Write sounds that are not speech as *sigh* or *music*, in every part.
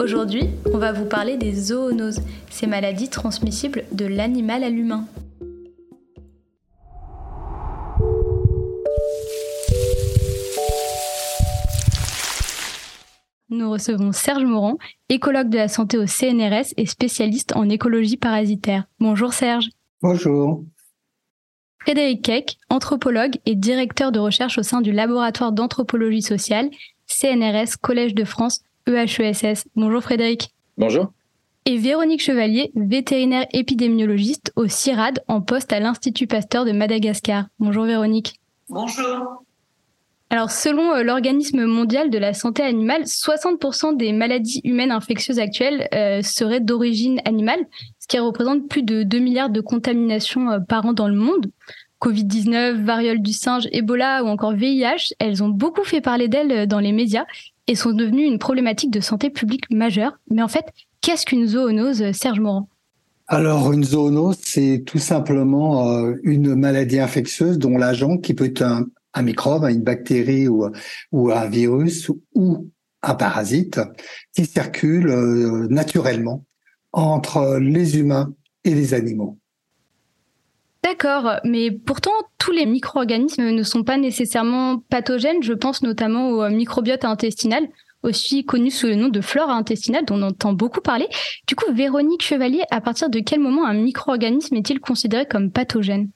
Aujourd'hui, on va vous parler des zoonoses, ces maladies transmissibles de l'animal à l'humain. Nous recevons Serge Morand, écologue de la santé au CNRS et spécialiste en écologie parasitaire. Bonjour Serge. Bonjour. Frédéric Keck, anthropologue et directeur de recherche au sein du laboratoire d'anthropologie sociale, CNRS Collège de France, EHESS. Bonjour Frédéric. Bonjour. Et Véronique Chevalier, vétérinaire épidémiologiste au CIRAD en poste à l'Institut Pasteur de Madagascar. Bonjour Véronique. Bonjour. Alors, selon euh, l'Organisme mondial de la santé animale, 60% des maladies humaines infectieuses actuelles euh, seraient d'origine animale, ce qui représente plus de 2 milliards de contaminations euh, par an dans le monde. Covid-19, variole du singe, Ebola ou encore VIH, elles ont beaucoup fait parler d'elles dans les médias et sont devenues une problématique de santé publique majeure. Mais en fait, qu'est-ce qu'une zoonose, Serge Morand? Alors, une zoonose, c'est tout simplement une maladie infectieuse dont l'agent, qui peut être un, microbe, une bactérie ou, ou un virus ou un parasite qui circule euh, naturellement entre les humains et les animaux. D'accord, mais pourtant tous les micro-organismes ne sont pas nécessairement pathogènes. Je pense notamment au microbiote intestinal, aussi connu sous le nom de flore intestinale, dont on entend beaucoup parler. Du coup, Véronique Chevalier, à partir de quel moment un micro-organisme est-il considéré comme pathogène?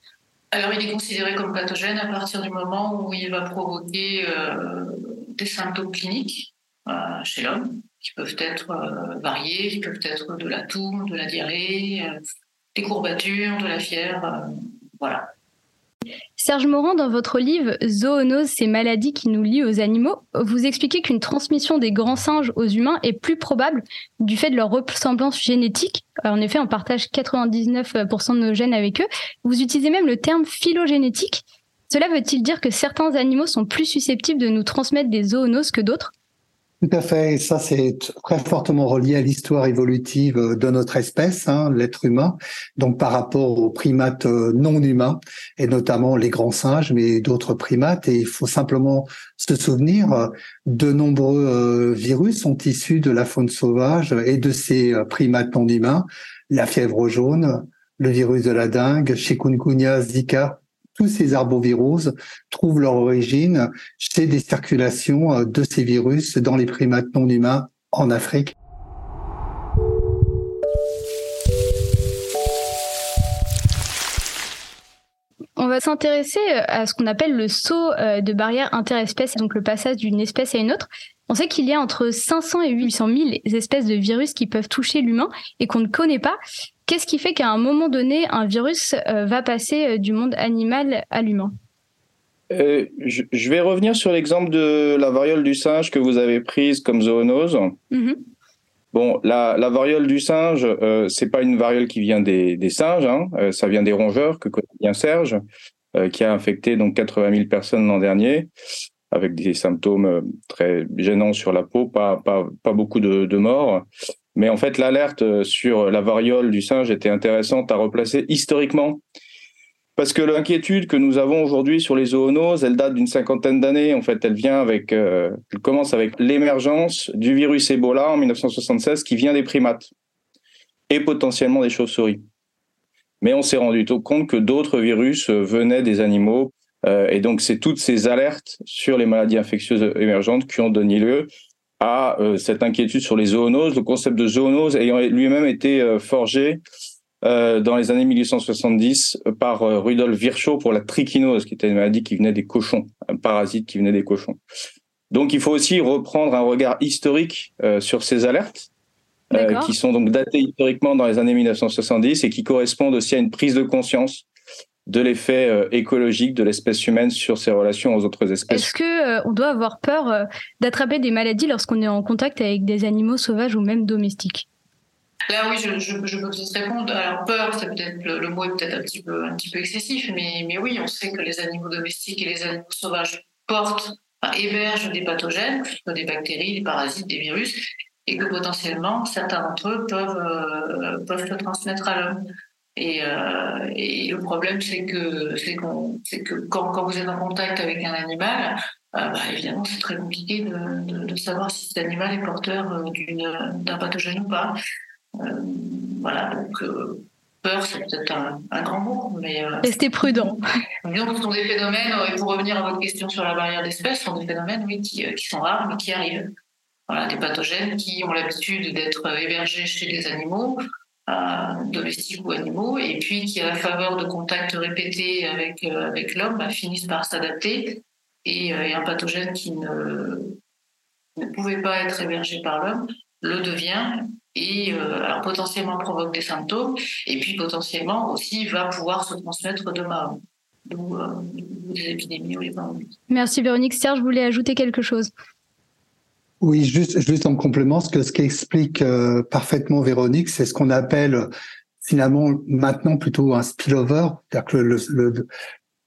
Alors, il est considéré comme pathogène à partir du moment où il va provoquer euh, des symptômes cliniques euh, chez l'homme, qui peuvent être euh, variés, qui peuvent être de la toux, de la diarrhée, des courbatures, de la fièvre, voilà. Serge Morand, dans votre livre Zoonose, ces maladies qui nous lient aux animaux, vous expliquez qu'une transmission des grands singes aux humains est plus probable du fait de leur ressemblance génétique. En effet, on partage 99% de nos gènes avec eux. Vous utilisez même le terme phylogénétique. Cela veut-il dire que certains animaux sont plus susceptibles de nous transmettre des zoonoses que d'autres? Tout à fait. Ça, c'est très fortement relié à l'histoire évolutive de notre espèce, hein, l'être humain. Donc, par rapport aux primates euh, non humains, et notamment les grands singes, mais d'autres primates. Et il faut simplement se souvenir, euh, de nombreux euh, virus sont issus de la faune sauvage et de ces primates non humains. La fièvre jaune, le virus de la dengue, chikungunya, Zika, tous ces arboviroses trouvent leur origine chez des circulations euh, de ces virus dans les primates non humains en Afrique. On va s'intéresser euh, à ce qu'on appelle le saut euh, de barrière interespèce, donc le passage d'une espèce à une autre. On sait qu'il y a entre 500 et 800 000 espèces de virus qui peuvent toucher l'humain et qu'on ne connaît pas. Qu'est-ce qui fait qu'à un moment donné, un virus euh, va passer euh, du monde animal à l'humain? Euh, je, vais revenir sur l'exemple de la variole du singe que vous avez prise comme zoonose. Mm-hmm. Bon, la, variole du singe, euh, c'est pas une variole qui vient des, singes, hein. ça vient des rongeurs que connaît bien Serge, qui a infecté donc 80 000 personnes l'an dernier, avec des symptômes très gênants sur la peau, pas, pas, pas beaucoup de, morts. Mais en fait, l'alerte euh, sur la variole du singe était intéressante à replacer historiquement. Parce que l'inquiétude que nous avons aujourd'hui sur les zoonoses, elle date d'une cinquantaine d'années. En fait, elle vient avec, euh, elle commence avec l'émergence du virus Ebola en 1976 qui vient des primates et potentiellement des chauves-souris. Mais on s'est rendu compte que d'autres virus euh, venaient des animaux. Et donc, c'est toutes ces alertes sur les maladies infectieuses émergentes qui ont donné lieu à euh, cette inquiétude sur les zoonoses, le concept de zoonose ayant lui-même été euh, forgé euh, dans les années 1870 par Rudolf Virchow pour la trichinose, qui était une maladie qui venait des cochons, un parasite qui venait des cochons. Donc il faut aussi reprendre un regard historique sur ces alertes, qui sont donc datées historiquement dans les années 1970 et qui correspondent aussi à une prise de conscience de l'effet euh, écologique de l'espèce humaine sur ses relations aux autres espèces. Est-ce que euh, on doit avoir peur euh, d'attraper des maladies lorsqu'on est en contact avec des animaux sauvages ou même domestiques? Là, oui, je, je, je peux peut-être répondre. Alors, peur, c'est peut-être le, mot est peut-être un petit peu un petit peu excessif, mais mais oui, on sait que les animaux domestiques et les animaux sauvages portent, enfin, hébergent des pathogènes, que ce soit des bactéries, des parasites, des virus, et que potentiellement certains d'entre eux peuvent euh, peuvent se transmettre à l'homme. Et, euh, et, le problème, c'est que c'est que quand, quand vous êtes en contact avec un animal, euh, bah, évidemment, c'est très compliqué de, de, de, savoir si cet animal est porteur euh, d'un pathogène ou pas. Euh, voilà, donc peur, c'est peut-être un, grand mot, mais restez prudent. Disons ce sont des phénomènes, et pour revenir à votre question sur la barrière d'espèces, ce sont des phénomènes oui, qui, qui sont rares, mais qui arrivent. Voilà, des pathogènes qui ont l'habitude d'être hébergés chez des animaux, domestiques ou animaux, et puis qui, à la faveur de contacts répétés avec, avec l'homme, bah, finissent par s'adapter. Et, et, un pathogène qui ne, ne pouvait pas être hébergé par l'homme le devient et euh, alors potentiellement provoque des symptômes et puis potentiellement aussi va pouvoir se transmettre de ma ou euh, des épidémies ou les Merci Véronique. Serge voulais ajouter quelque chose? Oui, juste, juste en complément, ce que ce qu'explique euh, parfaitement Véronique, c'est ce qu'on appelle finalement maintenant plutôt un spillover,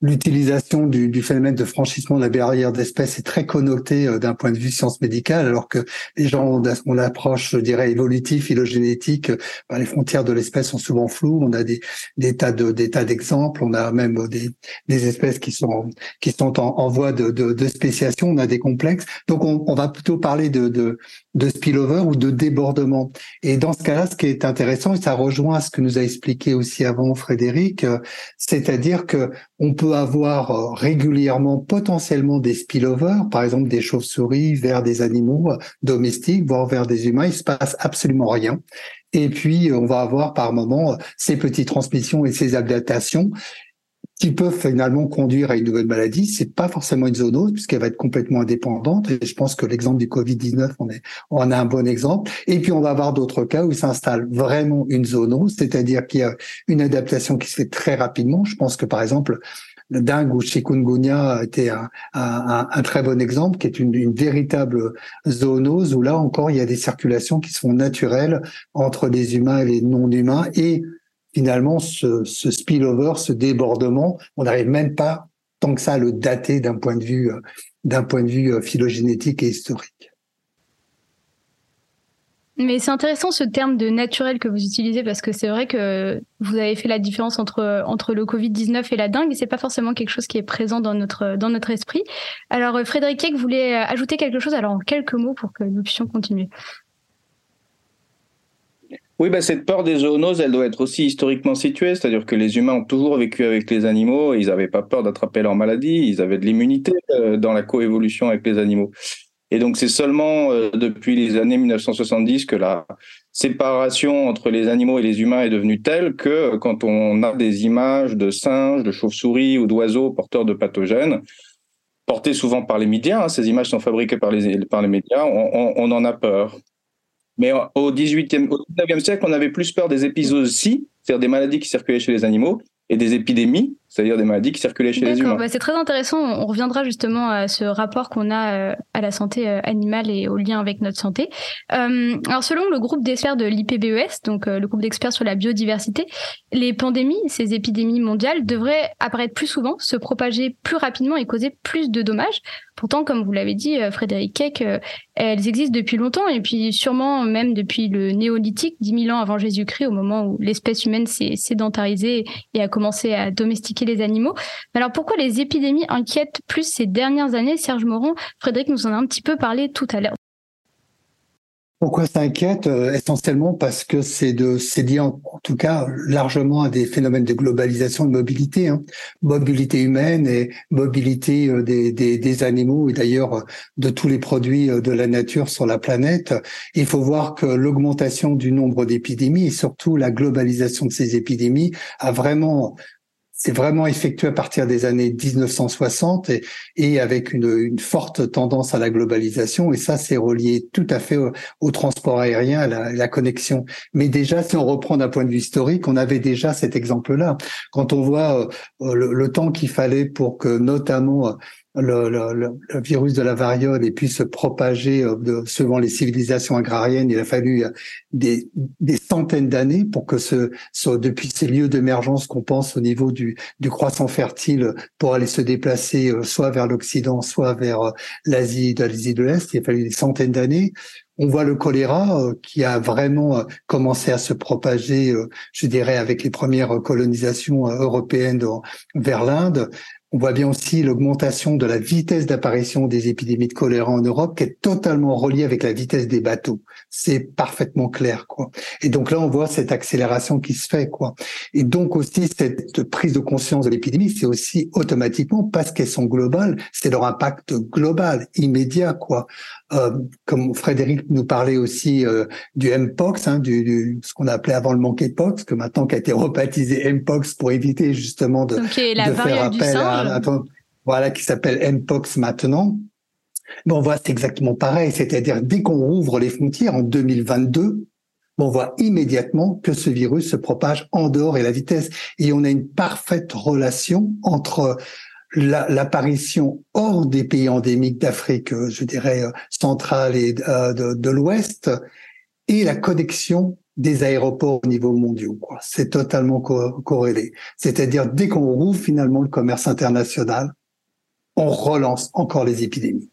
l'utilisation du, du, phénomène de franchissement de la barrière d'espèces est très connotée euh, d'un point de vue science médicale, alors que les gens ont, on approche, je dirais, évolutive, phylogénétique, bah, les frontières de l'espèce sont souvent floues. On a des, des tas de des d'exemples. On a même des, des espèces qui sont qui sont en, en voie de, de, de, spéciation. On a des complexes. Donc, on, on va plutôt parler de, de de spillover ou de débordement. Et dans ce cas-là, ce qui est intéressant, et ça rejoint ce que nous a expliqué aussi avant Frédéric, euh, c'est-à-dire que on peut avoir euh, régulièrement potentiellement des spillovers, par exemple des chauves-souris vers des animaux euh, domestiques, voire vers des humains. Il se passe absolument rien. Et puis, on va avoir par moment ces petites transmissions et ces adaptations qui peuvent finalement conduire à une nouvelle maladie. C'est pas forcément une zoonose puisqu'elle va être complètement indépendante. Et je pense que l'exemple du Covid-19, on, est, on a un bon exemple. Et puis on va avoir d'autres cas où il s'installe vraiment une zoonose, c'est-à-dire qu'il y a une adaptation qui se fait très rapidement. Je pense que par exemple, le dengue ou chikungunya a été un, un, un, très bon exemple, qui est une, une, véritable zoonose où là encore il y a des circulations qui sont naturelles entre les humains et les non-humains et finalement, ce, ce spillover, ce débordement, on n'arrive même pas tant que ça à le dater d'un point de vue, d'un point de vue euh, phylogénétique et historique. Mais c'est intéressant ce terme de naturel que vous utilisez parce que c'est vrai que vous avez fait la différence entre entre le Covid-19 et la dengue et c'est pas forcément quelque chose qui est présent dans notre dans notre esprit. Alors Frédéric Keck voulait ajouter quelque chose alors en quelques mots pour que nous puissions continuer. Oui, bah, cette peur des zoonoses, elle doit être aussi historiquement située, c'est-à-dire que les humains ont toujours vécu avec les animaux, ils n'avaient pas peur d'attraper leur maladie, ils avaient de l'immunité euh, dans la coévolution avec les animaux. Et donc c'est seulement euh, depuis les années 1970 que la séparation entre les animaux et les humains est devenue telle que euh, quand on a des images de singes, de chauves-souris ou d'oiseaux porteurs de pathogènes, portées souvent par les médias, hein, ces images sont fabriquées par les, par les médias, on, en a peur. Mais au 18e, au 19e siècle, on avait plus peur des épizooties, c'est-à-dire des maladies qui circulaient chez les animaux, et des épidémies, c'est-à-dire des maladies qui circulaient chez les humains. Bah c'est très intéressant. On reviendra justement à ce rapport qu'on a euh, à la santé euh, animale et au lien avec notre santé. Euh, alors, selon le groupe d'experts de l'IPBES, donc le groupe d'experts sur la biodiversité, les pandémies, ces épidémies mondiales, devraient apparaître plus souvent, se propager plus rapidement et causer plus de dommages. Pourtant, comme vous l'avez dit, Frédéric Keck, elles existent depuis longtemps et puis sûrement même depuis le néolithique, 10 000 ans avant Jésus-Christ, au moment où l'espèce humaine s'est sédentarisée et a commencé à domestiquer les animaux. Mais alors pourquoi les épidémies inquiètent plus ces dernières années? Serge Moron, Frédéric nous en a un petit peu parlé tout à l'heure. Pourquoi ça inquiète euh, Essentiellement parce que c'est de c'est lié en, tout cas largement à des phénomènes de globalisation de mobilité, hein. mobilité humaine et mobilité euh, des, des, des animaux et d'ailleurs euh, de tous les produits de la nature sur la planète. Il faut voir que l'augmentation du nombre d'épidémies et surtout la globalisation de ces épidémies a vraiment c'est vraiment effectué à partir des années 1960 et, avec une, forte tendance à la globalisation. Et ça, c'est relié tout à fait au, transport aérien, à la, connexion. Mais déjà, si on reprend d'un point de vue historique, on avait déjà cet exemple-là. Quand on voit euh, le, temps qu'il fallait pour que notamment le, le, le, virus de la variole ait pu se propager euh, de, selon les civilisations agrariennes, il a fallu euh, des, des centaines d'années pour que ce, ce, depuis ces lieux d'émergence qu'on pense au niveau du, du croissant fertile pour aller se déplacer euh, soit vers l'Occident, soit vers l'Asie, de l'Asie de l'Est, il a fallu des centaines d'années. On voit le choléra qui a vraiment commencé à se propager, je dirais, avec les premières colonisations européennes vers l'Inde. On voit bien aussi l'augmentation de la vitesse d'apparition des épidémies de choléra en Europe, qui est totalement reliée avec la vitesse des bateaux. C'est parfaitement clair, quoi. Et donc là, on voit cette accélération qui se fait, quoi. Et donc aussi cette prise de conscience de l'épidémie, c'est aussi automatiquement parce qu'elles sont globales, c'est leur impact global, immédiat, quoi. Euh, comme Frédéric nous parlait aussi euh, du Mpox, hein, du, du, ce qu'on appelait avant le monkeypox, que maintenant qui a été rebaptisé Mpox pour éviter justement de, la de faire appel à, *laughs* voilà qui s'appelle Mpox maintenant. Bon, on voit c'est exactement pareil, c'est-à-dire dès qu'on rouvre les frontières en 2022, on voit immédiatement que ce virus se propage en dehors et la vitesse. Et on a une parfaite relation entre l'apparition hors des pays endémiques d'Afrique, euh, je dirais euh, centrale et euh, de, l'Ouest, et la connexion des aéroports au niveau mondial. C'est totalement corrélé. C'est-à-dire dès qu'on rouvre finalement le commerce international, on relance encore les épidémies.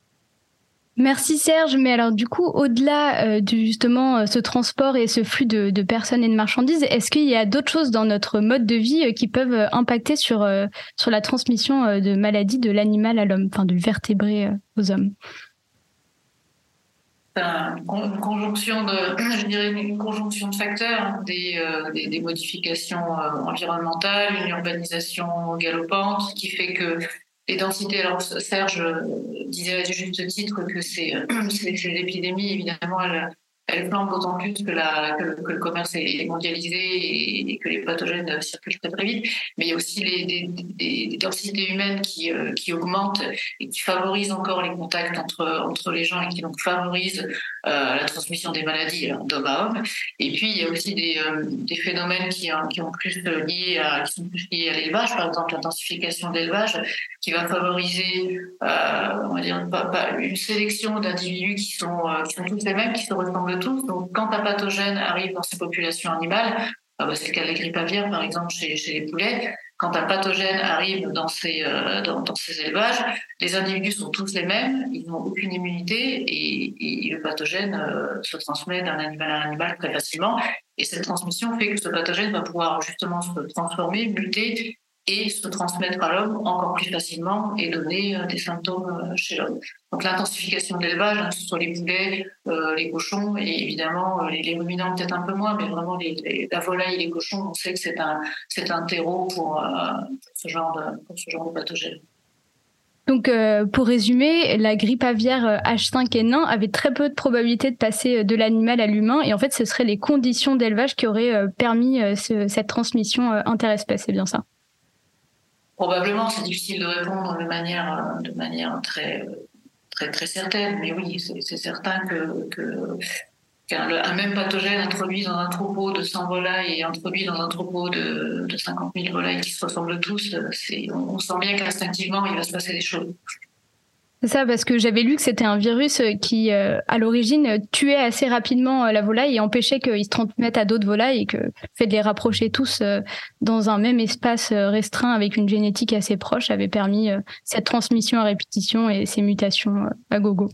Merci Serge, mais alors du coup, au-delà euh, de justement euh, ce transport et ce flux de, personnes et de marchandises, est-ce qu'il y a d'autres choses dans notre mode de vie euh, qui peuvent impacter sur, sur la transmission de maladies de l'animal à l'homme, enfin du vertébré aux hommes? Une conjonction de, *clears throat* je dirais une conjonction de facteurs, hein, des, des, des, modifications environnementales, une urbanisation galopante qui fait que les densités, alors Serge disait à juste titre que c'est *clears throat* l'épidémie, évidemment, elle, elle flambe d'autant plus que, le, commerce est mondialisé et, que les pathogènes circulent très très vite. Mais il y a aussi les, des, densités humaines qui, euh, qui augmentent et qui favorisent encore les contacts entre, entre les gens et qui donc favorisent euh, la transmission des maladies d'homme à homme. Et puis il y a aussi des, euh, des phénomènes qui, qui, ont plus liés à, qui sont plus liés à l'élevage, par exemple l'intensification de l'élevage, qui va favoriser on va dire, une sélection d'individus qui sont, qui sont tous les mêmes, qui se ressemblent tous. Donc, quand un pathogène arrive dans ces populations animales, ah bah, c'est le cas de la grippe aviaire, par exemple, chez, les poulets, quand un pathogène arrive dans ces, euh, dans, ces élevages, les individus sont tous les mêmes, ils n'ont aucune immunité et, le pathogène euh, se transmet d'un animal à un animal très facilement. Et cette transmission fait que ce pathogène va pouvoir justement se transformer, muter et se transmettre à l'homme encore plus facilement et donner euh, des symptômes euh, chez l'homme. Donc l'intensification de l'élevage, hein, que ce soit les poulets, euh, les cochons et évidemment les, ruminants peut-être un peu moins, mais vraiment la volaille et les cochons, on sait que c'est un, un terreau pour, ce genre de, pour ce genre de pathogène. Donc, pour résumer, la grippe aviaire H5N1 avait très peu de probabilité de passer de l'animal à l'humain, et en fait, ce seraient les conditions d'élevage qui auraient permis cette transmission interespèce, c'est bien ça? Probablement, c'est difficile de répondre de manière, de manière très, très, très certaine, mais oui, c'est certain qu'un même pathogène introduit dans un troupeau de 100 volailles et introduit dans un troupeau de, de 50 000 volailles qui se ressemblent tous, on, on sent bien qu'instinctivement, il va se passer des choses. C'est ça, parce que j'avais lu que c'était un virus qui, euh, à l'origine, tuait assez rapidement euh, la volaille et empêchait qu'ils se transmettent à d'autres volailles et que le fait de les rapprocher tous euh, dans un même espace restreint avec une génétique assez proche avait permis cette transmission à répétition et ces mutations à gogo.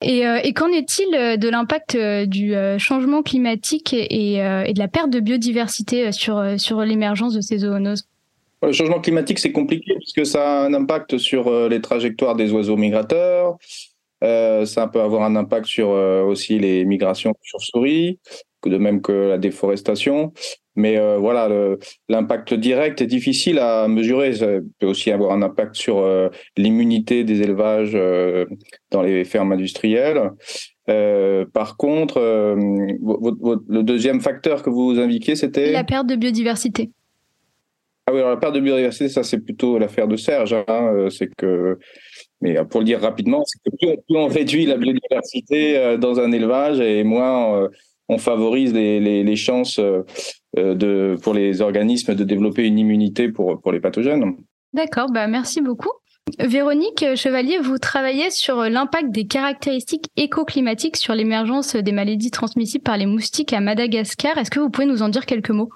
Et, qu'en est-il de l'impact du changement climatique et, de la perte de biodiversité sur l'émergence de ces zoonoses? Le changement climatique, c'est compliqué puisque ça a un impact sur euh, les trajectoires des oiseaux migrateurs. Euh, ça peut avoir un impact sur euh, aussi les migrations sur souris, de même que la déforestation. Mais voilà, l'impact direct est difficile à mesurer. Ça peut aussi avoir un impact sur l'immunité des élevages dans les fermes industrielles. par contre, le deuxième facteur que vous indiquiez, c'était? La perte de biodiversité. Ah oui, alors la perte de biodiversité, ça c'est plutôt l'affaire de Serge. Hein, euh, c'est que, mais pour le dire rapidement, c'est que plus on, réduit la biodiversité euh, dans un élevage et moins euh, on favorise les, les, chances de, pour les organismes de développer une immunité pour, pour les pathogènes. D'accord, bah merci beaucoup. Véronique Chevalier, vous travaillez sur l'impact des caractéristiques écoclimatiques sur l'émergence des maladies transmissibles par les moustiques à Madagascar. Est-ce que vous pouvez nous en dire quelques mots?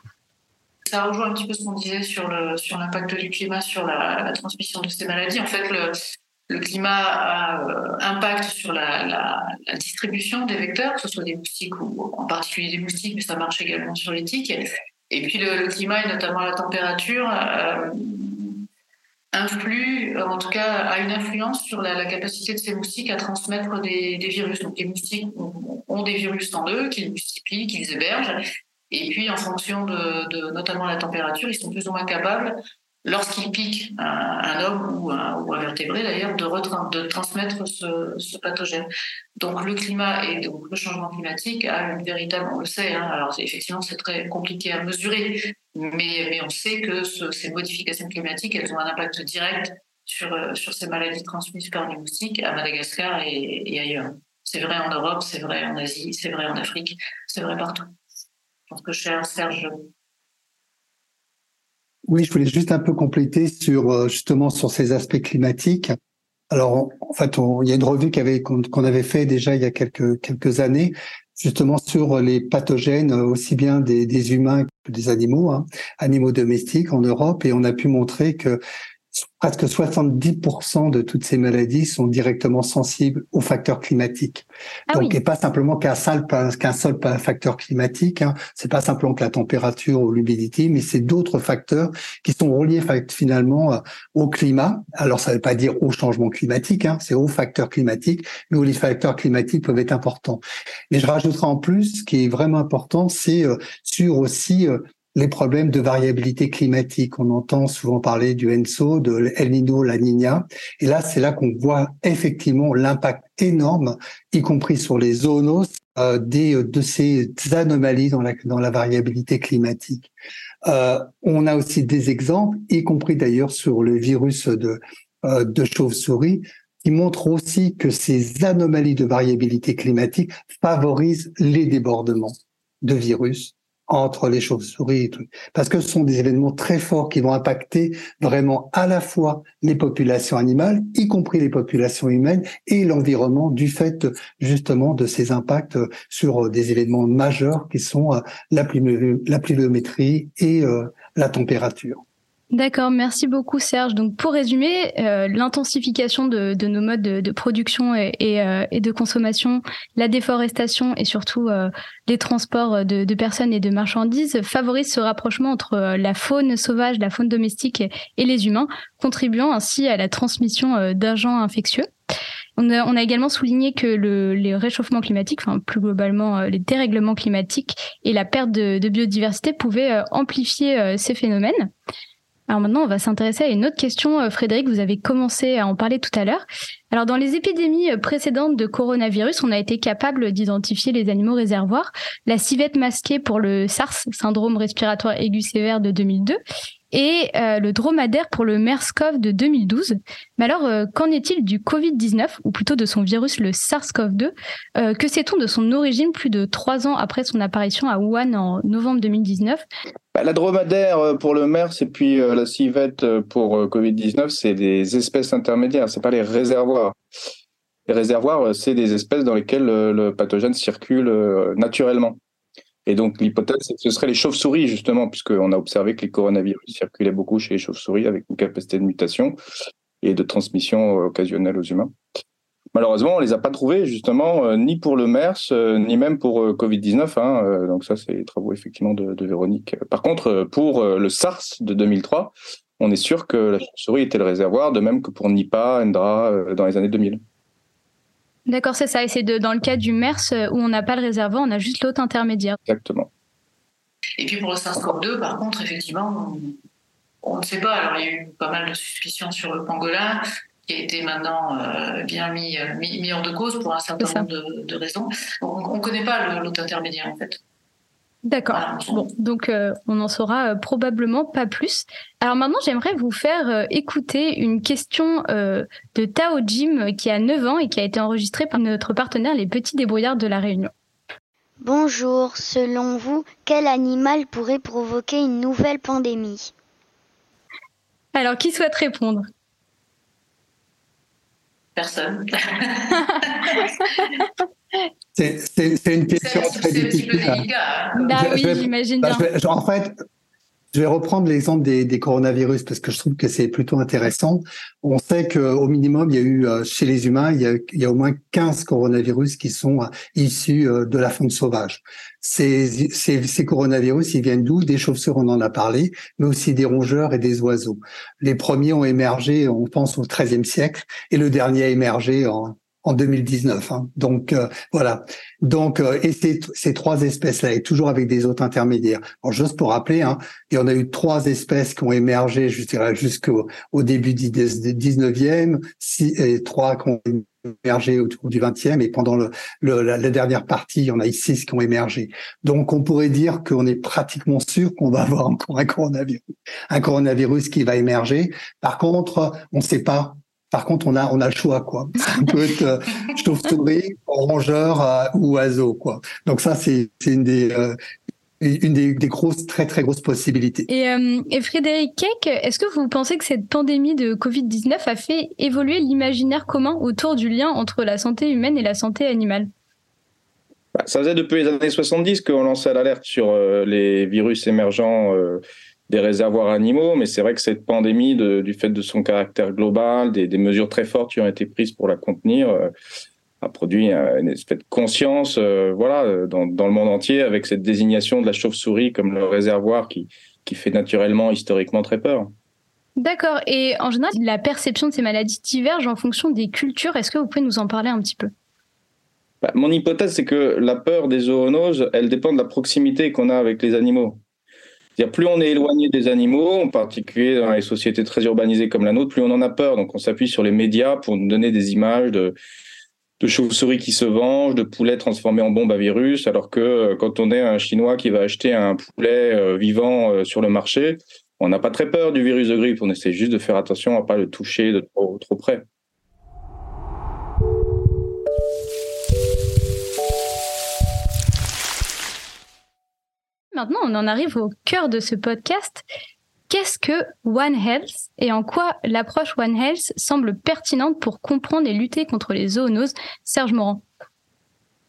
Ça rejoint un petit peu ce qu'on disait sur l'impact du climat sur la, transmission de ces maladies. En fait, le, climat a euh, impact sur la, distribution des vecteurs, que ce soit des moustiques ou en particulier des moustiques, mais ça marche également sur les tiques. Et puis le, climat et notamment la température euh, influe, en tout cas, a une influence sur la, capacité de ces moustiques à transmettre des, des virus. Donc les moustiques ont, des virus en eux, qu'ils multiplient, qu'ils hébergent. Et puis, en fonction de, de, notamment la température, ils sont plus ou moins capables lorsqu'il pique un, homme ou un, vertébré d'ailleurs, de, transmettre ce, pathogène. Donc le climat et donc le changement climatique a une véritable, on le sait, hein, alors effectivement c'est très compliqué à mesurer, mais, on sait que ces modifications climatiques, elles ont un impact direct sur, ces maladies transmises par les moustiques à Madagascar et ailleurs. C'est vrai en Europe, c'est vrai en Asie, c'est vrai en Afrique, c'est vrai partout. Je pense que cher Serge oui, je voulais juste un peu compléter sur euh, justement sur ces aspects climatiques. Alors, en fait, il y a une revue qu'on avait fait déjà il y a quelques quelques années, justement sur les pathogènes aussi bien des, humains que des animaux, hein, animaux domestiques en Europe, et on a pu montrer que presque 70% de toutes ces maladies sont directement sensibles aux facteurs climatiques. Ah Donc, et pas simplement qu'un seul, qu'un seul facteur climatique. Hein. C'est pas simplement que la température ou l'humidité, mais c'est d'autres facteurs qui sont reliés finalement euh, au climat. Alors, ça ne veut pas dire au changement climatique, hein, c'est aux facteurs climatiques, mais où les facteurs climatiques peuvent être importants. Mais je rajouterai en plus, ce qui est vraiment important, c'est euh, sur aussi euh, les problèmes de variabilité climatique. On entend souvent parler du ENSO, de El Nino, la Niña. Et là, c'est là qu'on voit effectivement l'impact énorme, y compris sur les zones euh, des, de ces anomalies dans la, variabilité climatique. Euh, on a aussi des exemples, y compris d'ailleurs sur le virus de, euh, de chauve-souris, qui montrent aussi que ces anomalies de variabilité climatique favorisent les débordements de virus entre les chauves-souris. Parce que ce sont des événements très forts qui vont impacter vraiment à la fois les populations animales, y compris les populations humaines et l'environnement du fait justement de ces impacts sur des événements majeurs qui sont euh, la, pluviométrie et euh, la température. D'accord, merci beaucoup Serge. Donc pour résumer, euh, l'intensification de, nos modes de, production euh, et, de consommation, la déforestation et surtout euh, les transports de, personnes et de marchandises favorisent ce rapprochement entre la faune sauvage, la faune domestique et, les humains, contribuant ainsi à la transmission d'agents infectieux. On a, également souligné que le, les réchauffements climatiques, enfin plus globalement les dérèglements climatiques et la perte de, biodiversité pouvaient amplifier ces phénomènes. Alors maintenant, on va s'intéresser à une autre question. Euh, Frédéric, vous avez commencé à en parler tout à l'heure. Alors dans les épidémies euh, précédentes de coronavirus, on a été capable d'identifier les animaux réservoirs. La civette masquée pour le SARS, syndrome respiratoire aigu sévère de 2002, et euh, le dromadaire pour le MERS-CoV de 2012. Mais alors, euh, qu'en est-il du Covid-19, ou plutôt de son virus, le SARS-CoV-2 euh, Que sait-on de son origine plus de trois ans après son apparition à Wuhan en novembre 2019 bah, La dromadaire pour le MERS et puis la civette pour Covid-19, c'est des espèces intermédiaires, c'est pas les réservoirs. Les réservoirs, c'est des espèces dans lesquelles le pathogène circule naturellement. Et donc, l'hypothèse, c'est que ce serait les chauves-souris, justement, puisqu'on a observé que les coronavirus circulaient beaucoup chez les chauves-souris avec une capacité de mutation et de transmission occasionnelle aux humains. Malheureusement, on les a pas trouvés, justement, euh, ni pour le MERS, euh, ni même pour euh, Covid-19. Hein, donc ça, c'est les travaux, effectivement, de, Véronique. Par contre, pour le SARS de 2003, on est sûr que la chauve-souris était le réservoir, de même que pour Nipah, Endra, dans les années 2000. D'accord, c'est ça. Et c'est dans le cas du MERS euh, où on n'a pas le réservoir, on a juste l'autre intermédiaire. Exactement. Et puis pour le SARS-CoV-2, par contre, effectivement, on, ne sait pas. Alors il y a eu pas mal de suspicions sur le pangolin, qui a été maintenant euh, bien mis, euh, mis, mis, hors de cause pour un certain nombre de, raisons. on ne connaît pas l'autre intermédiaire, en fait. D'accord. Bon, donc euh, on n'en saura euh, probablement pas plus. Alors maintenant, j'aimerais vous faire euh, écouter une question de Tao Jim qui a 9 ans et qui a été enregistrée par notre partenaire Les Petits Débrouillards de la Réunion. Bonjour, selon vous, quel animal pourrait provoquer une nouvelle pandémie? Alors, qui souhaite répondre? Personne. *laughs* *laughs* c'est une question très difficile. Hein. Bah oui, j'imagine bah, bien. en fait, je vais reprendre l'exemple des, coronavirus parce que je trouve que c'est plutôt intéressant. On sait qu'au minimum, il y a eu euh, chez les humains, il y a, au moins 15 coronavirus qui sont euh, issus euh, de la faune sauvage. Ces, ces, coronavirus, ils viennent d'où? Des chauves-souris, on en a parlé, mais aussi des rongeurs et des oiseaux. Les premiers ont émergé, on pense, au XIIIe siècle, et le dernier a émergé en, en 2019. Hein. Donc euh, voilà. Donc euh, et ces, trois espèces-là, et toujours avec des hôtes intermédiaires. Alors juste pour rappeler, hein, il y en a eu trois espèces qui ont émergé, jusqu'au au début du 19e, six, et trois qui ont émergé autour du 20e, et pendant le, la, dernière partie, il y en a six qui ont émergé. Donc on pourrait dire qu'on est pratiquement sûr qu'on va avoir encore un coronavirus, un coronavirus qui va émerger. Par contre, on ne sait pas par contre, on a on a le choix quoi. Ça peut être euh, chauve-souris, rongeur euh, ou oiseau quoi. Donc ça c'est c'est une des euh, une des, des, grosses, très très grosses possibilités. Et, euh, et Frédéric Keck, est-ce que vous pensez que cette pandémie de Covid-19 a fait évoluer l'imaginaire commun autour du lien entre la santé humaine et la santé animale? Bah, Ça faisait depuis les années 70 qu'on lançait l'alerte sur les virus émergents des réservoirs animaux, mais c'est vrai que cette pandémie, du fait de son caractère global, des, mesures très fortes qui ont été prises pour la contenir, euh, a produit une espèce de conscience, euh, voilà, dans, le monde entier, avec cette désignation de la chauve-souris comme le réservoir qui, qui fait naturellement, historiquement très peur. D'accord. Et en général, la perception de ces maladies diverge en fonction des cultures. Est-ce que vous pouvez nous en parler un petit peu? Bah, Mon hypothèse, c'est que la peur des zoonoses, elle dépend de la proximité qu'on a avec les animaux plus on est éloigné des animaux, en particulier dans les sociétés très urbanisées comme la nôtre, plus on en a peur. Donc on s'appuie sur les médias pour nous donner des images de, chauves-souris qui se vengent, de poulets transformés en bombes à virus, alors que euh, quand on est un Chinois qui va acheter un poulet euh, vivant euh, sur le marché, on n'a pas très peur du virus de grippe. On essaie juste de faire attention à pas le toucher de trop près. Maintenant, on en arrive au cœur de ce podcast. Qu'est-ce que One Health et en quoi l'approche One Health semble pertinente pour comprendre et lutter contre les zoonoses? Serge Morand.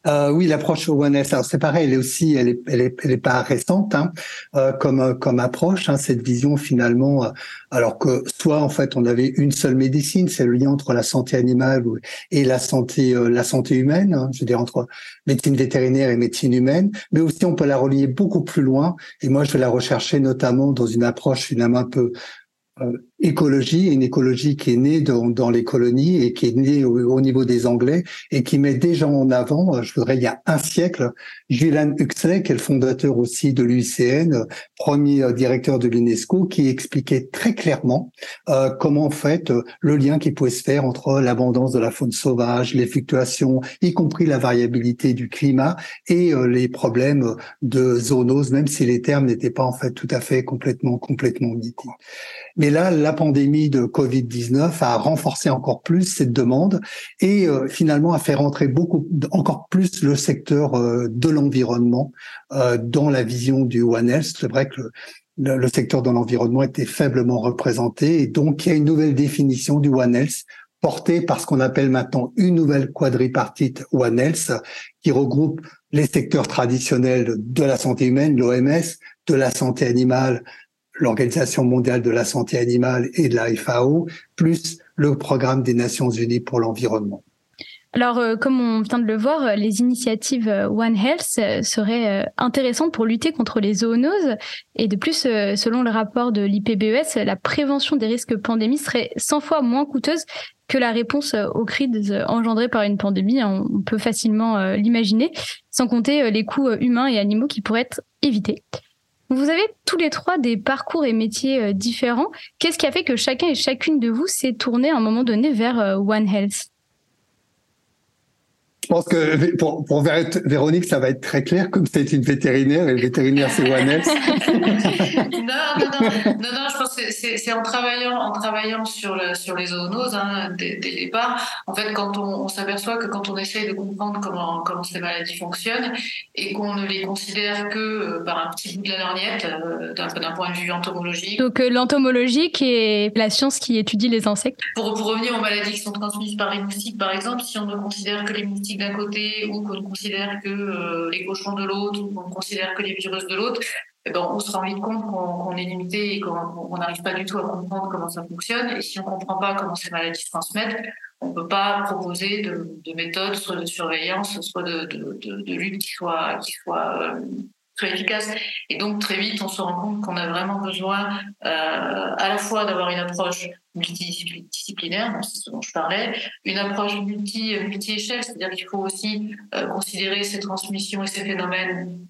Euh, oui, l'approche One Health, c'est pareil, elle est aussi, elle est, elle est, elle est pas récente hein, euh, comme comme approche. Hein, cette vision finalement, euh, alors que soit en fait on avait une seule médecine, c'est le lien entre la santé animale et la santé euh, la santé humaine, hein, je veux dire entre médecine vétérinaire et médecine humaine, mais aussi on peut la relier beaucoup plus loin. Et moi, je vais la rechercher notamment dans une approche finalement un peu euh, écologie, une écologie qui est née dans, dans les colonies et qui est née au, niveau des Anglais et qui met déjà en avant, euh, je voudrais, il y a un siècle, Julian Huxley, qui est le fondateur aussi de l'UICN, premier euh, directeur de l'UNESCO, qui expliquait très clairement euh, comment en fait le lien qui pouvait se faire entre l'abondance de la faune sauvage, les fluctuations, y compris la variabilité du climat et les problèmes de zoonose, même si les termes n'étaient pas en fait tout à fait complètement complètement nitides. Mais là, la pandémie de Covid-19 a renforcé encore plus cette demande et euh, finalement a fait rentrer beaucoup encore plus le secteur euh, de l'environnement euh, dans la vision du One Health. C'est vrai que le, le secteur de l'environnement était faiblement représenté et donc il y a une nouvelle définition du One Health portée par ce qu'on appelle maintenant une nouvelle quadripartite One Health qui regroupe les secteurs traditionnels de la santé humaine, l'OMS, de la santé animale, l'Organisation mondiale de la santé animale et de la FAO, plus le programme des Nations unies pour l'environnement. Alors, euh, comme on vient de le voir, euh, les initiatives euh, One Health seraient intéressantes pour lutter contre les zoonoses. Et de plus, selon le rapport de l'IPBES, la prévention des risques pandémie serait 100 fois moins coûteuse que la réponse aux crises engendrées par une pandémie. On peut facilement l'imaginer, sans compter les coûts humains et animaux qui pourraient être évités. Vous avez tous les trois des parcours et métiers euh, différents. Qu'est-ce qui a fait que chacun et chacune de vous s'est tourné à un moment donné vers euh, One Health? Pense que pour, pour, Véronique, ça va être très clair, comme c'est une vétérinaire, et le vétérinaire, c'est One *laughs* non, non, non, non, non, je pense que c'est en travaillant, en travaillant sur, le, sur les zoonoses hein, dès, dès, le départ. En fait, quand on, on s'aperçoit que quand on essaye de comprendre comment, comment ces maladies fonctionnent et qu'on ne les considère que euh, par un petit bout de la lorgnette, euh, d'un point de vue entomologique. Donc euh, l'entomologie, qui est la science qui étudie les insectes. Pour, pour revenir aux maladies qui sont transmises par les moustiques, par exemple, si on ne considère que les moustiques d'un côté ou qu'on considère que euh, les cochons de l'autre ou qu'on considère que les virus de l'autre, eh ben, on se rend vite compte qu'on est limité et qu'on n'arrive pas du tout à comprendre comment ça fonctionne. Et si on ne comprend pas comment ces maladies se transmettent, on ne peut pas proposer de, de, méthodes, soit de surveillance, soit de, de, lutte qui soit, qui soit euh, très efficace. Et donc très vite, on se rend compte qu'on a vraiment besoin euh, à la fois d'avoir une approche multidisciplinaire, c'est ce dont je parlais, une approche multi, multi-échelle, c'est-à-dire qu'il faut aussi euh, considérer ces transmissions et ces phénomènes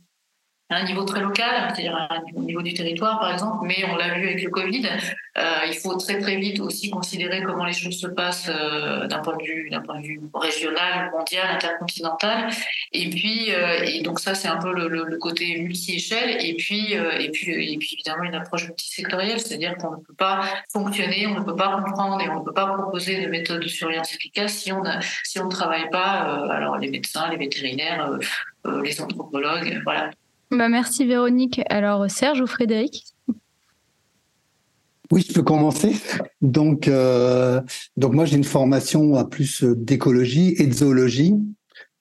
à un niveau très local, c'est-à-dire au niveau du territoire par exemple, mais on l'a vu avec le Covid, euh, il faut très très vite aussi considérer comment les choses se passent euh, d'un point de vue d'un point de vue régional, mondial, intercontinental, et puis euh, et donc ça c'est un peu le, côté multi-échelle, et puis et puis et puis évidemment une approche multisectorielle, c'est-à-dire qu'on ne peut pas fonctionner, on ne peut pas comprendre et on ne peut pas proposer de méthodes de surveillance efficaces si on si on ne travaille pas, alors les médecins, les vétérinaires, les anthropologues, voilà. Bah merci Véronique. Alors Serge ou Frédéric? Oui, je peux commencer. Donc, euh, donc moi j'ai une formation à plus d'écologie et de zoologie.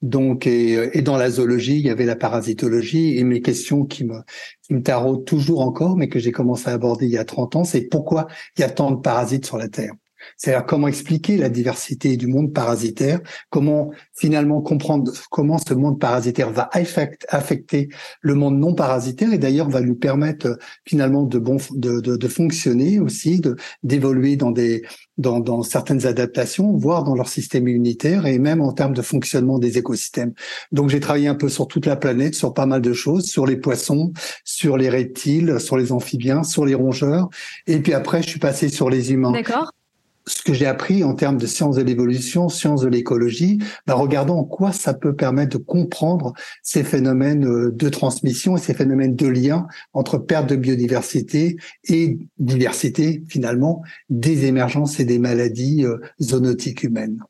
Donc, et, et, dans la zoologie, il y avait la parasitologie et mes questions qui me, qui me taraudent toujours encore, mais que j'ai commencé à aborder il y a 30 ans, c'est pourquoi il y a tant de parasites sur la Terre? C'est-à-dire comment expliquer la diversité du monde parasitaire, comment finalement comprendre comment ce monde parasitaire va affecter le monde non parasitaire et d'ailleurs va lui permettre euh, finalement de bon de, de, de fonctionner aussi, d'évoluer dans des dans, dans certaines adaptations, voire dans leur système immunitaire et même en termes de fonctionnement des écosystèmes. Donc j'ai travaillé un peu sur toute la planète, sur pas mal de choses, sur les poissons, sur les reptiles, sur les amphibiens, sur les rongeurs, et puis après je suis passé sur les humains. D'accord ce que j'ai appris en termes de sciences de l'évolution, sciences de l'écologie, bah, regardons en quoi ça peut permettre de comprendre ces phénomènes euh, de transmission et ces phénomènes de lien entre perte de biodiversité et diversité, finalement, des émergences et des maladies euh, zoonotiques humaines.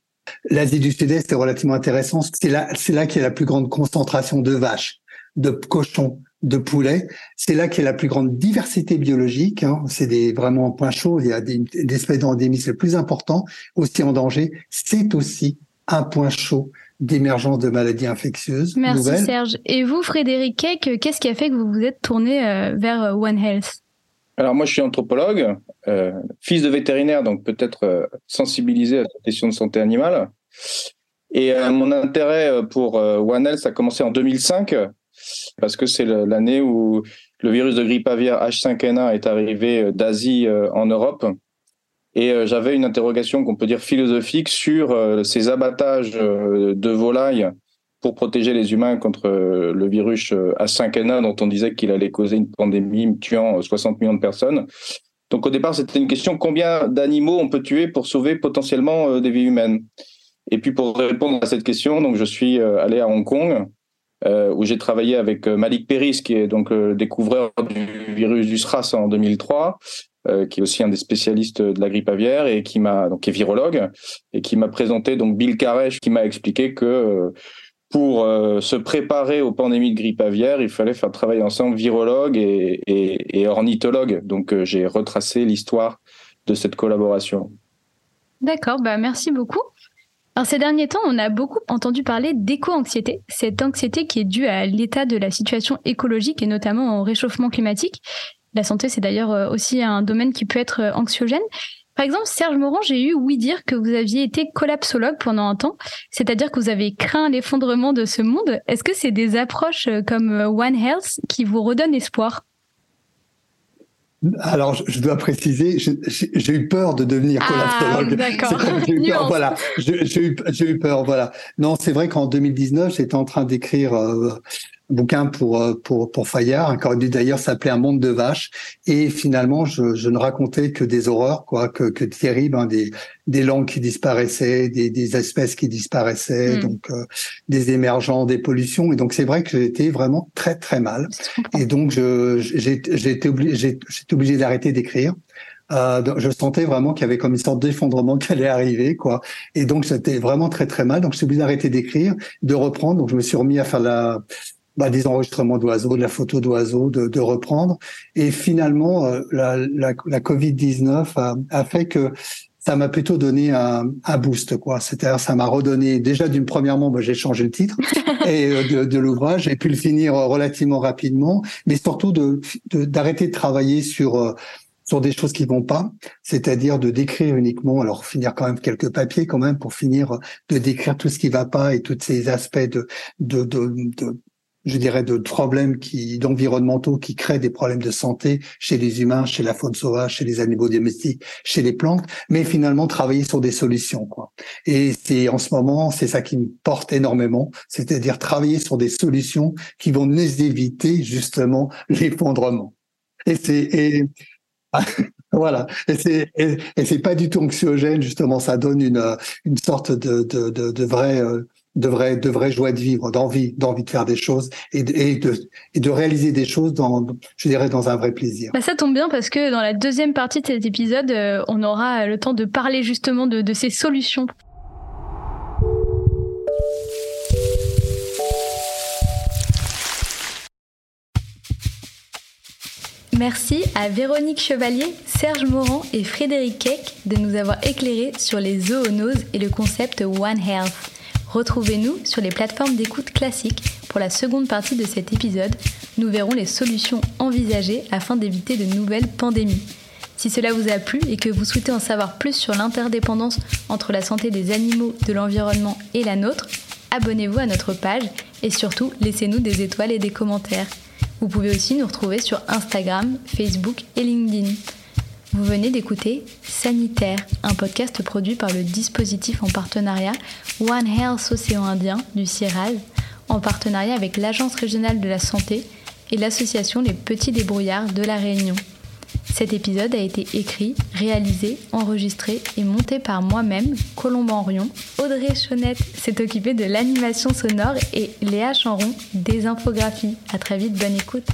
L'Asie du Sud-Est est relativement intéressant. C'est là, c'est là qu'il y a la plus grande concentration de vaches, de cochons, de poulets. C'est là qu'il y a la plus grande diversité biologique. Hein. C'est des, vraiment un point chaud. Il y a des, des espèces d'endémies les plus importants, aussi en danger. C'est aussi un point chaud d'émergence de maladies infectieuses. Merci Serge. Et vous, Frédéric Keck, qu'est-ce qui a fait que vous vous êtes tourné euh, vers One Health? Alors moi je suis anthropologue, euh, fils de vétérinaire, donc peut-être euh, sensibilisé à cette question de santé animale. Et mon intérêt pour One Health a commencé en 2005 parce que c'est l'année où le virus de grippe aviaire H5N1 est arrivé euh, d'Asie euh, en Europe. Et euh, j'avais une interrogation qu'on peut dire philosophique sur ces abattages de volailles pour protéger les humains contre le virus H5N1 dont on disait qu'il allait causer une pandémie tuant 60 millions de personnes. Donc au départ, c'était une question combien d'animaux on peut tuer pour sauver potentiellement des vies humaines? Et puis pour répondre à cette question, donc je suis allé à Hong Kong euh, où j'ai travaillé avec euh, Malik Peris, qui est donc le découvreur du virus du SRAS en 2003, euh, qui est aussi un des spécialistes de la grippe aviaire et qui m'a donc est virologue et qui m'a présenté donc Bill Karesh, qui m'a expliqué que pour se préparer aux pandémies de grippe aviaire, il fallait faire travailler ensemble virologue et, et, et ornithologue. Donc j'ai retracé l'histoire de cette collaboration. D'accord, bah merci beaucoup. Alors, ces derniers temps, on a beaucoup entendu parler d'éco-anxiété, cette anxiété qui est due à l'état de la situation écologique et notamment au réchauffement climatique. La santé, c'est d'ailleurs euh, aussi un domaine qui peut être euh, anxiogène. Par exemple, Serge Morand, j'ai eu oui dire que vous aviez été collapsologue pendant un temps, c'est-à-dire que vous avez craint l'effondrement de ce monde. Est-ce que c'est des approches euh, comme One Health qui vous redonnent espoir? Alors, je dois préciser, j'ai eu peur de devenir ah, D'accord. voilà, j'ai eu, eu, peur. Voilà. Non, c'est vrai qu'en 2019, j'étais en train d'écrire euh, bouquin pour pour pour Fayard, un dû d'ailleurs s'appelait Un monde de vaches. Et finalement, je, je, ne racontais que des horreurs, quoi, que que terribles, hein, des des langues qui disparaissaient, des, des espèces qui disparaissaient, hmm. donc des émergents, des pollutions. Et donc c'est vrai que j'étais vraiment très très mal. Et donc je j'ai j'ai été obligé j'ai obligé d'arrêter d'écrire. Euh, je sentais vraiment qu'il y avait comme une sorte d'effondrement qui allait arriver, quoi. Et donc j'étais vraiment très très mal. Donc suis obligé d'arrêter d'écrire, de reprendre. Donc je me suis remis à faire la, bah, des enregistrements d'oiseaux, de la photo d'oiseaux, de, de, reprendre. Et finalement, euh, la, la, la Covid 19 a, a, fait que ça m'a plutôt donné un, un boost, quoi. C'est-à-dire, ça m'a redonné déjà d'une premièrement, bah, j'ai changé le titre *laughs* et euh, de, de l'ouvrage, j'ai pu le finir relativement rapidement, mais surtout de d'arrêter de, travailler sur sur des choses qui vont pas, c'est-à-dire de décrire uniquement, alors finir quand même quelques papiers quand même pour finir de décrire tout ce qui va pas et tous ces aspects de, de, de, de je dirais, de problèmes qui, d'environnementaux qui créent des problèmes de santé chez les humains, chez la faune sauvage, chez les animaux domestiques, chez les plantes, mais finalement travailler sur des solutions, quoi. Et c'est en ce moment, c'est ça qui me porte énormément, c'est-à-dire travailler sur des solutions qui vont nous éviter justement l'effondrement. Et c'est, et *laughs* voilà. Et c'est et, c'est pas du tout anxiogène justement. Ça donne une une sorte de de de, de vraie de vraie de vraie joie de vivre, d'envie d'envie de faire des choses et de, et de et de réaliser des choses dans je dirais dans un vrai plaisir. Bah ça tombe bien parce que dans la deuxième partie de cet épisode, euh, on aura le temps de parler justement de, de ces solutions Merci à Véronique Chevalier, Serge Morand et Frédéric Keck de nous avoir éclairés sur les zoonoses et le concept One Health. Retrouvez-nous sur les plateformes d'écoute classiques. Pour la seconde partie de cet épisode, nous verrons les solutions envisagées afin d'éviter de nouvelles pandémies. Si cela vous a plu et que vous souhaitez en savoir plus sur l'interdépendance entre la santé des animaux, de l'environnement et la nôtre, abonnez-vous à notre page et surtout laissez-nous des étoiles et des commentaires. Vous pouvez aussi nous retrouver sur Instagram, Facebook et LinkedIn. Vous venez d'écouter Sanitaire, un podcast produit par le dispositif en partenariat One Health Océan Indien du CIRAD, en partenariat avec l'Agence régionale de la santé et l'association Les Petits Débrouillards de La Réunion. Cet épisode a été écrit, réalisé, enregistré et monté par moi-même, Colombe Henrion. Audrey Chonette s'est occupée de l'animation sonore et Léa Chanron des infographies. À très vite, bonne écoute.